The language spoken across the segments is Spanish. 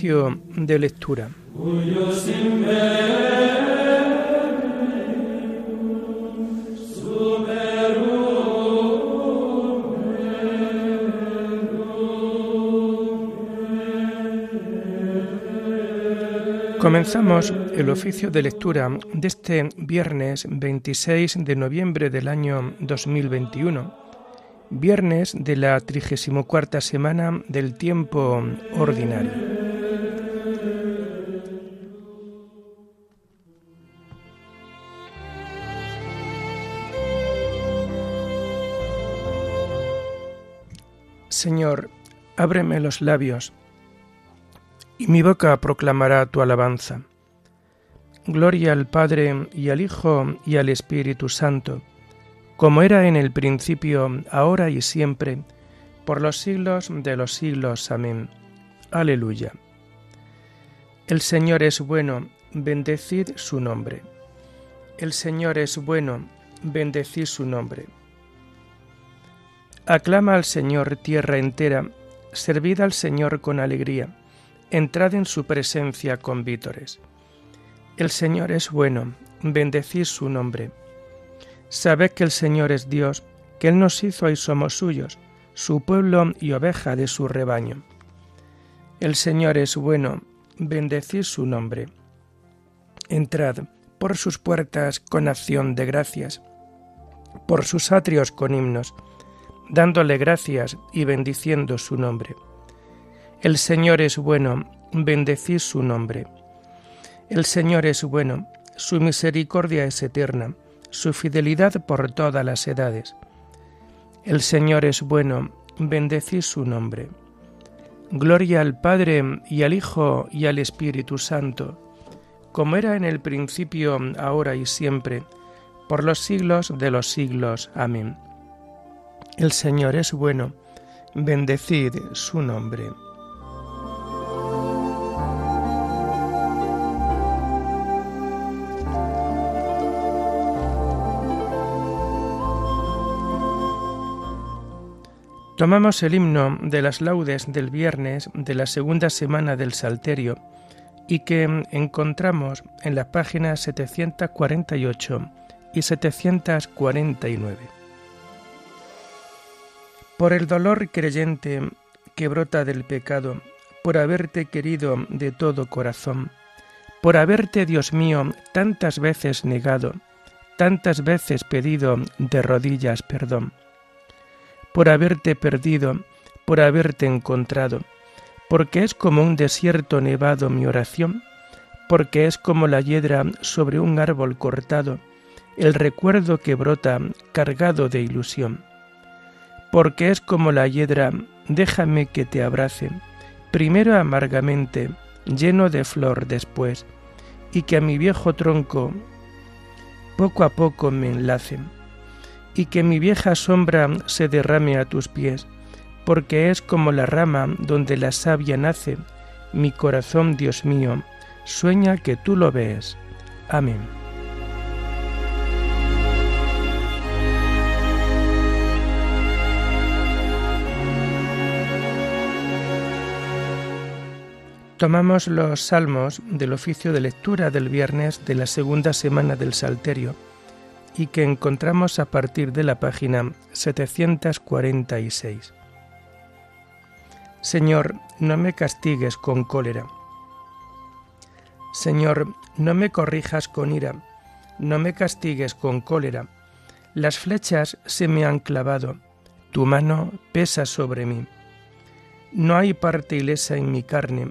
De lectura. Comenzamos el oficio de lectura de este viernes 26 de noviembre del año 2021, viernes de la 34 semana del tiempo ordinario. Señor, ábreme los labios y mi boca proclamará tu alabanza. Gloria al Padre y al Hijo y al Espíritu Santo, como era en el principio, ahora y siempre, por los siglos de los siglos. Amén. Aleluya. El Señor es bueno, bendecid su nombre. El Señor es bueno, bendecid su nombre. Aclama al Señor tierra entera, servid al Señor con alegría entrad en su presencia con vítores. El Señor es bueno, bendecid su nombre. Sabed que el Señor es Dios, que Él nos hizo y somos suyos, su pueblo y oveja de su rebaño. El Señor es bueno, bendecid su nombre. Entrad por sus puertas con acción de gracias, por sus atrios con himnos, dándole gracias y bendiciendo su nombre el Señor es bueno, bendecid su nombre. El Señor es bueno, su misericordia es eterna, su fidelidad por todas las edades. El Señor es bueno, bendecid su nombre. Gloria al Padre y al Hijo y al Espíritu Santo, como era en el principio, ahora y siempre, por los siglos de los siglos. Amén. El Señor es bueno, bendecid su nombre. Tomamos el himno de las laudes del viernes de la segunda semana del Salterio y que encontramos en las páginas 748 y 749. Por el dolor creyente que brota del pecado, por haberte querido de todo corazón, por haberte, Dios mío, tantas veces negado, tantas veces pedido de rodillas perdón por haberte perdido, por haberte encontrado, porque es como un desierto nevado mi oración, porque es como la hiedra sobre un árbol cortado, el recuerdo que brota cargado de ilusión. Porque es como la hiedra, déjame que te abrace, primero amargamente, lleno de flor después, y que a mi viejo tronco poco a poco me enlace y que mi vieja sombra se derrame a tus pies, porque es como la rama donde la savia nace. Mi corazón, Dios mío, sueña que tú lo ves. Amén. Tomamos los salmos del oficio de lectura del viernes de la segunda semana del Salterio y que encontramos a partir de la página 746. Señor, no me castigues con cólera. Señor, no me corrijas con ira, no me castigues con cólera. Las flechas se me han clavado, tu mano pesa sobre mí. No hay parte ilesa en mi carne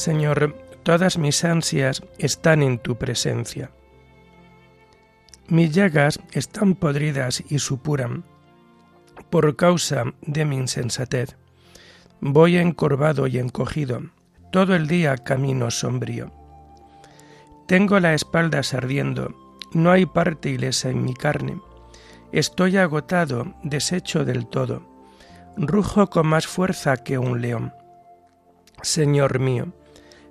Señor, todas mis ansias están en tu presencia. Mis llagas están podridas y supuran por causa de mi insensatez. Voy encorvado y encogido, todo el día camino sombrío. Tengo la espalda ardiendo, no hay parte ilesa en mi carne. Estoy agotado, deshecho del todo. Rujo con más fuerza que un león. Señor mío,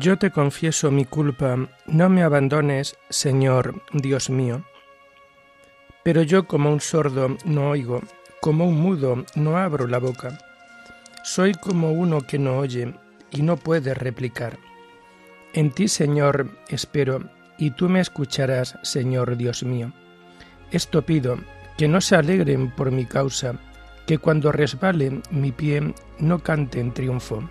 Yo te confieso mi culpa, no me abandones, Señor, Dios mío. Pero yo como un sordo no oigo, como un mudo no abro la boca. Soy como uno que no oye y no puede replicar. En ti, Señor, espero, y tú me escucharás, Señor Dios mío. Esto pido, que no se alegren por mi causa, que cuando resbale mi pie no cante en triunfo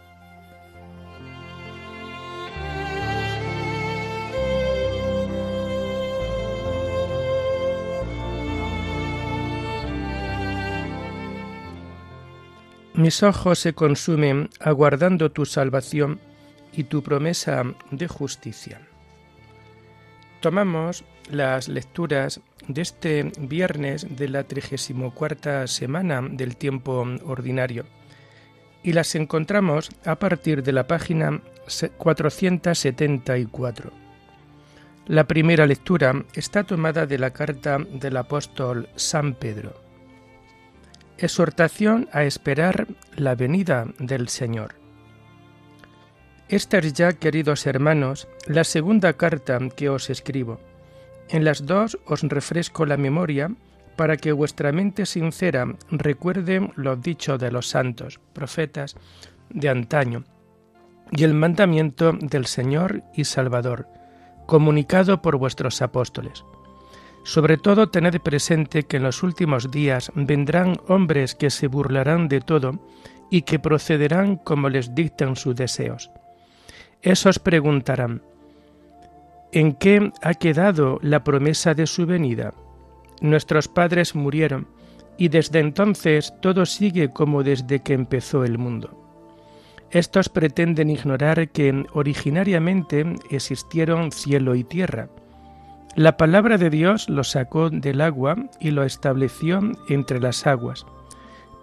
Mis ojos se consumen aguardando tu salvación y tu promesa de justicia. Tomamos las lecturas de este viernes de la 34 semana del tiempo ordinario y las encontramos a partir de la página 474. La primera lectura está tomada de la carta del apóstol San Pedro. Exhortación a esperar la venida del Señor. Esta es ya, queridos hermanos, la segunda carta que os escribo. En las dos os refresco la memoria para que vuestra mente sincera recuerde lo dicho de los santos, profetas de antaño, y el mandamiento del Señor y Salvador, comunicado por vuestros apóstoles sobre todo tened presente que en los últimos días vendrán hombres que se burlarán de todo y que procederán como les dictan sus deseos. Esos preguntarán, ¿en qué ha quedado la promesa de su venida? Nuestros padres murieron y desde entonces todo sigue como desde que empezó el mundo. Estos pretenden ignorar que originariamente existieron cielo y tierra, la palabra de Dios lo sacó del agua y lo estableció entre las aguas.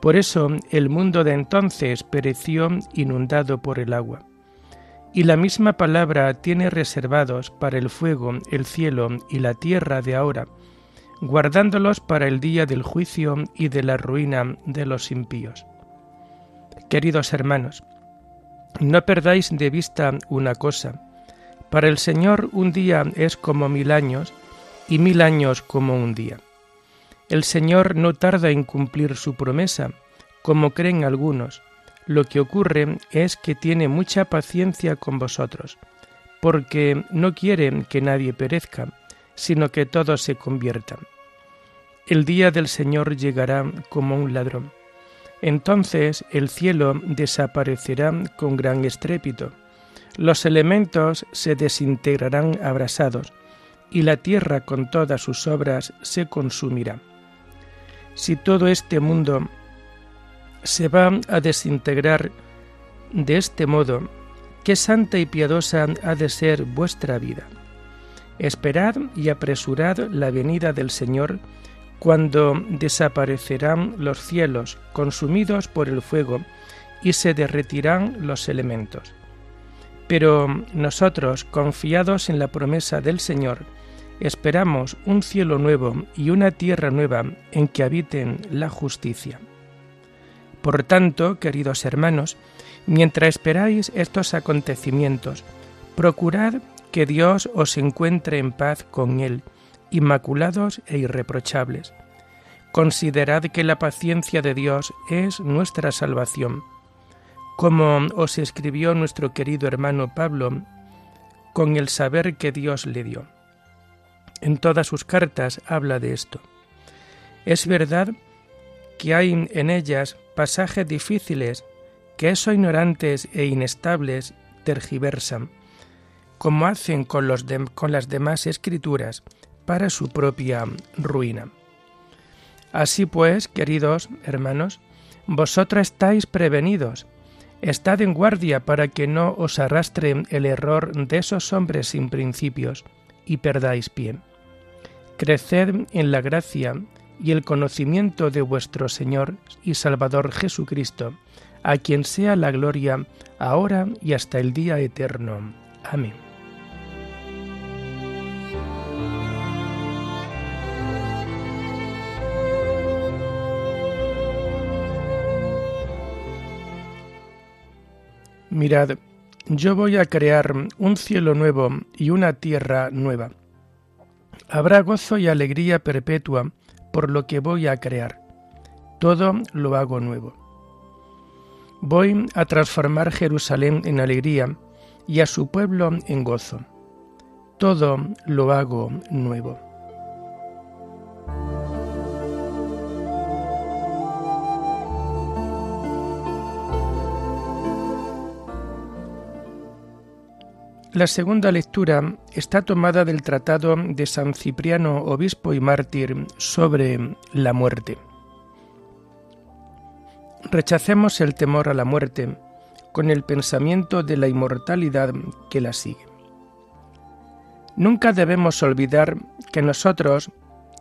Por eso el mundo de entonces pereció inundado por el agua. Y la misma palabra tiene reservados para el fuego, el cielo y la tierra de ahora, guardándolos para el día del juicio y de la ruina de los impíos. Queridos hermanos, no perdáis de vista una cosa, para el Señor un día es como mil años y mil años como un día. El Señor no tarda en cumplir su promesa, como creen algunos. Lo que ocurre es que tiene mucha paciencia con vosotros, porque no quiere que nadie perezca, sino que todos se conviertan. El día del Señor llegará como un ladrón. Entonces el cielo desaparecerá con gran estrépito, los elementos se desintegrarán abrasados, y la tierra con todas sus obras se consumirá. Si todo este mundo se va a desintegrar de este modo, qué santa y piadosa ha de ser vuestra vida. Esperad y apresurad la venida del Señor cuando desaparecerán los cielos consumidos por el fuego y se derretirán los elementos. Pero nosotros, confiados en la promesa del Señor, esperamos un cielo nuevo y una tierra nueva en que habiten la justicia. Por tanto, queridos hermanos, mientras esperáis estos acontecimientos, procurad que Dios os encuentre en paz con Él, inmaculados e irreprochables. Considerad que la paciencia de Dios es nuestra salvación como os escribió nuestro querido hermano Pablo, con el saber que Dios le dio. En todas sus cartas habla de esto. Es verdad que hay en ellas pasajes difíciles que esos ignorantes e inestables tergiversan, como hacen con, con las demás escrituras, para su propia ruina. Así pues, queridos hermanos, vosotros estáis prevenidos, Estad en guardia para que no os arrastre el error de esos hombres sin principios y perdáis pie. Creced en la gracia y el conocimiento de vuestro Señor y Salvador Jesucristo, a quien sea la gloria ahora y hasta el día eterno. Amén. Mirad, yo voy a crear un cielo nuevo y una tierra nueva. Habrá gozo y alegría perpetua por lo que voy a crear. Todo lo hago nuevo. Voy a transformar Jerusalén en alegría y a su pueblo en gozo. Todo lo hago nuevo. La segunda lectura está tomada del tratado de San Cipriano, obispo y mártir, sobre la muerte. Rechacemos el temor a la muerte con el pensamiento de la inmortalidad que la sigue. Nunca debemos olvidar que nosotros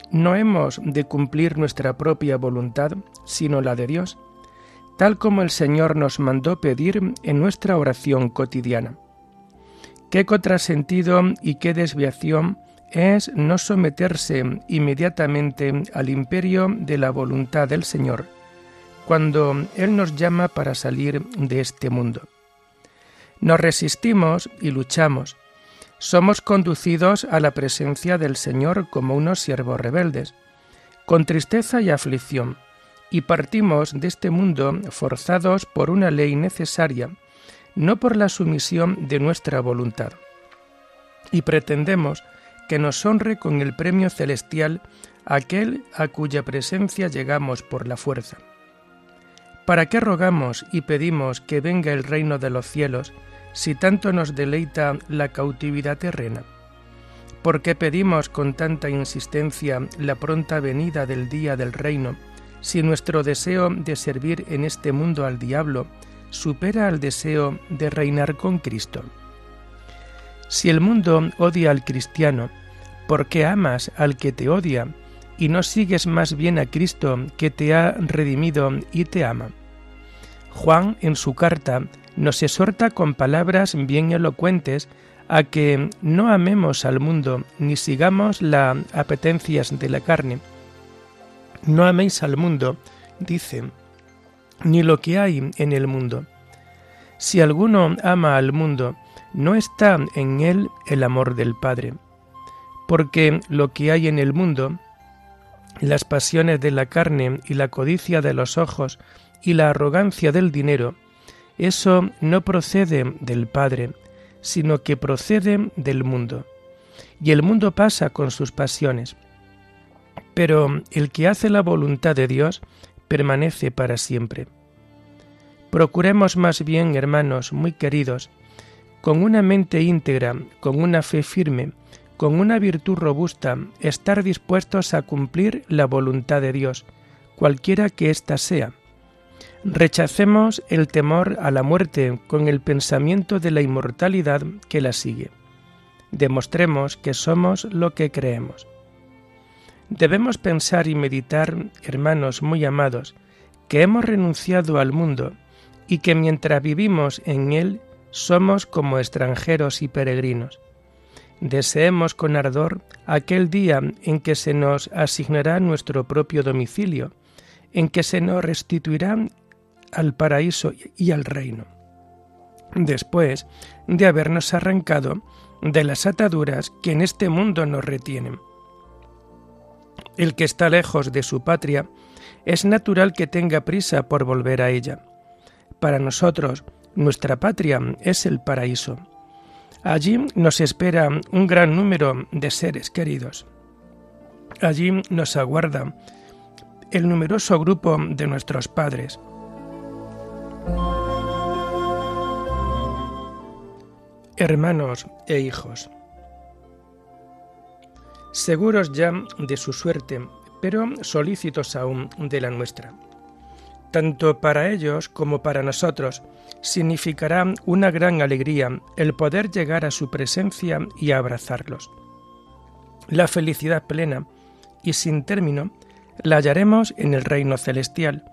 no hemos de cumplir nuestra propia voluntad, sino la de Dios, tal como el Señor nos mandó pedir en nuestra oración cotidiana. Qué contrasentido y qué desviación es no someterse inmediatamente al imperio de la voluntad del Señor, cuando Él nos llama para salir de este mundo. Nos resistimos y luchamos. Somos conducidos a la presencia del Señor como unos siervos rebeldes, con tristeza y aflicción, y partimos de este mundo forzados por una ley necesaria, no por la sumisión de nuestra voluntad. Y pretendemos que nos honre con el premio celestial aquel a cuya presencia llegamos por la fuerza. ¿Para qué rogamos y pedimos que venga el reino de los cielos si tanto nos deleita la cautividad terrena? ¿Por qué pedimos con tanta insistencia la pronta venida del día del reino si nuestro deseo de servir en este mundo al diablo supera al deseo de reinar con Cristo. Si el mundo odia al cristiano, ¿por qué amas al que te odia y no sigues más bien a Cristo que te ha redimido y te ama? Juan en su carta nos exhorta con palabras bien elocuentes a que no amemos al mundo ni sigamos las apetencias de la carne. No améis al mundo, dice, ni lo que hay en el mundo. Si alguno ama al mundo, no está en él el amor del Padre, porque lo que hay en el mundo, las pasiones de la carne y la codicia de los ojos y la arrogancia del dinero, eso no procede del Padre, sino que procede del mundo. Y el mundo pasa con sus pasiones. Pero el que hace la voluntad de Dios permanece para siempre. Procuremos más bien, hermanos muy queridos, con una mente íntegra, con una fe firme, con una virtud robusta, estar dispuestos a cumplir la voluntad de Dios, cualquiera que ésta sea. Rechacemos el temor a la muerte con el pensamiento de la inmortalidad que la sigue. Demostremos que somos lo que creemos. Debemos pensar y meditar, hermanos muy amados, que hemos renunciado al mundo y que mientras vivimos en él somos como extranjeros y peregrinos deseemos con ardor aquel día en que se nos asignará nuestro propio domicilio, en que se nos restituirá al paraíso y al reino. Después de habernos arrancado de las ataduras que en este mundo nos retienen. El que está lejos de su patria es natural que tenga prisa por volver a ella. Para nosotros, nuestra patria es el paraíso. Allí nos espera un gran número de seres queridos. Allí nos aguarda el numeroso grupo de nuestros padres. Hermanos e hijos, seguros ya de su suerte, pero solícitos aún de la nuestra. Tanto para ellos como para nosotros, significará una gran alegría el poder llegar a su presencia y abrazarlos. La felicidad plena y sin término la hallaremos en el reino celestial,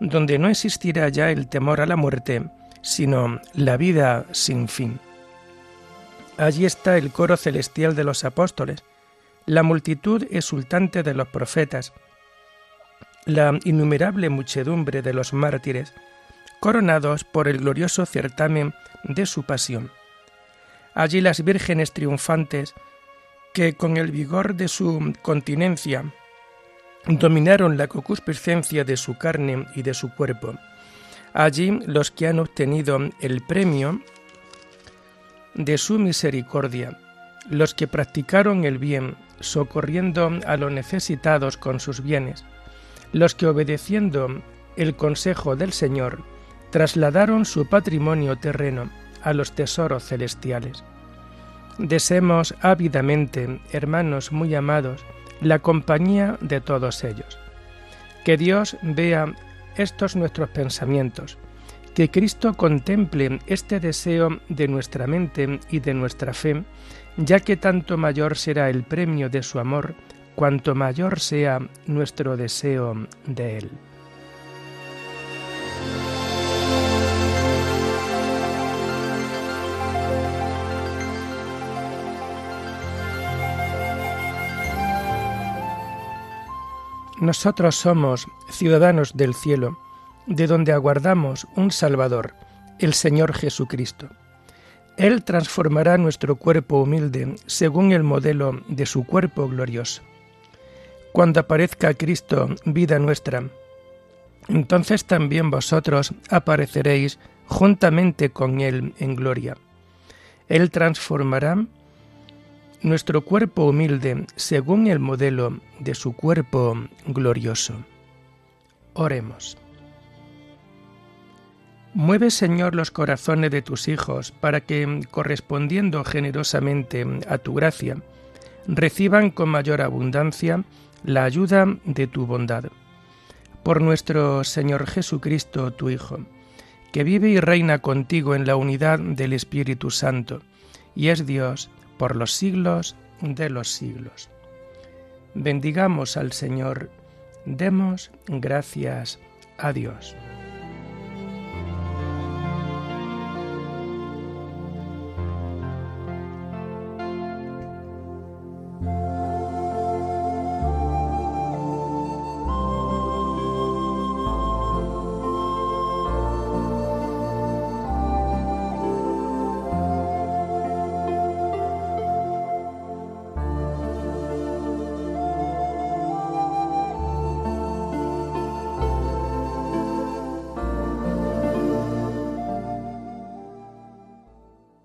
donde no existirá ya el temor a la muerte, sino la vida sin fin. Allí está el coro celestial de los apóstoles, la multitud exultante de los profetas, la innumerable muchedumbre de los mártires, coronados por el glorioso certamen de su pasión. Allí las vírgenes triunfantes, que con el vigor de su continencia dominaron la concupiscencia de su carne y de su cuerpo. Allí los que han obtenido el premio de su misericordia, los que practicaron el bien, socorriendo a los necesitados con sus bienes, los que obedeciendo el consejo del Señor trasladaron su patrimonio terreno a los tesoros celestiales. Deseemos ávidamente, hermanos muy amados, la compañía de todos ellos. Que Dios vea estos nuestros pensamientos, que Cristo contemple este deseo de nuestra mente y de nuestra fe, ya que tanto mayor será el premio de su amor, cuanto mayor sea nuestro deseo de Él. Nosotros somos ciudadanos del cielo, de donde aguardamos un Salvador, el Señor Jesucristo. Él transformará nuestro cuerpo humilde según el modelo de su cuerpo glorioso. Cuando aparezca Cristo, vida nuestra, entonces también vosotros apareceréis juntamente con Él en gloria. Él transformará nuestro cuerpo humilde según el modelo de su cuerpo glorioso. Oremos. Mueve, Señor, los corazones de tus hijos para que, correspondiendo generosamente a tu gracia, reciban con mayor abundancia la ayuda de tu bondad. Por nuestro Señor Jesucristo, tu Hijo, que vive y reina contigo en la unidad del Espíritu Santo, y es Dios por los siglos de los siglos. Bendigamos al Señor, demos gracias a Dios.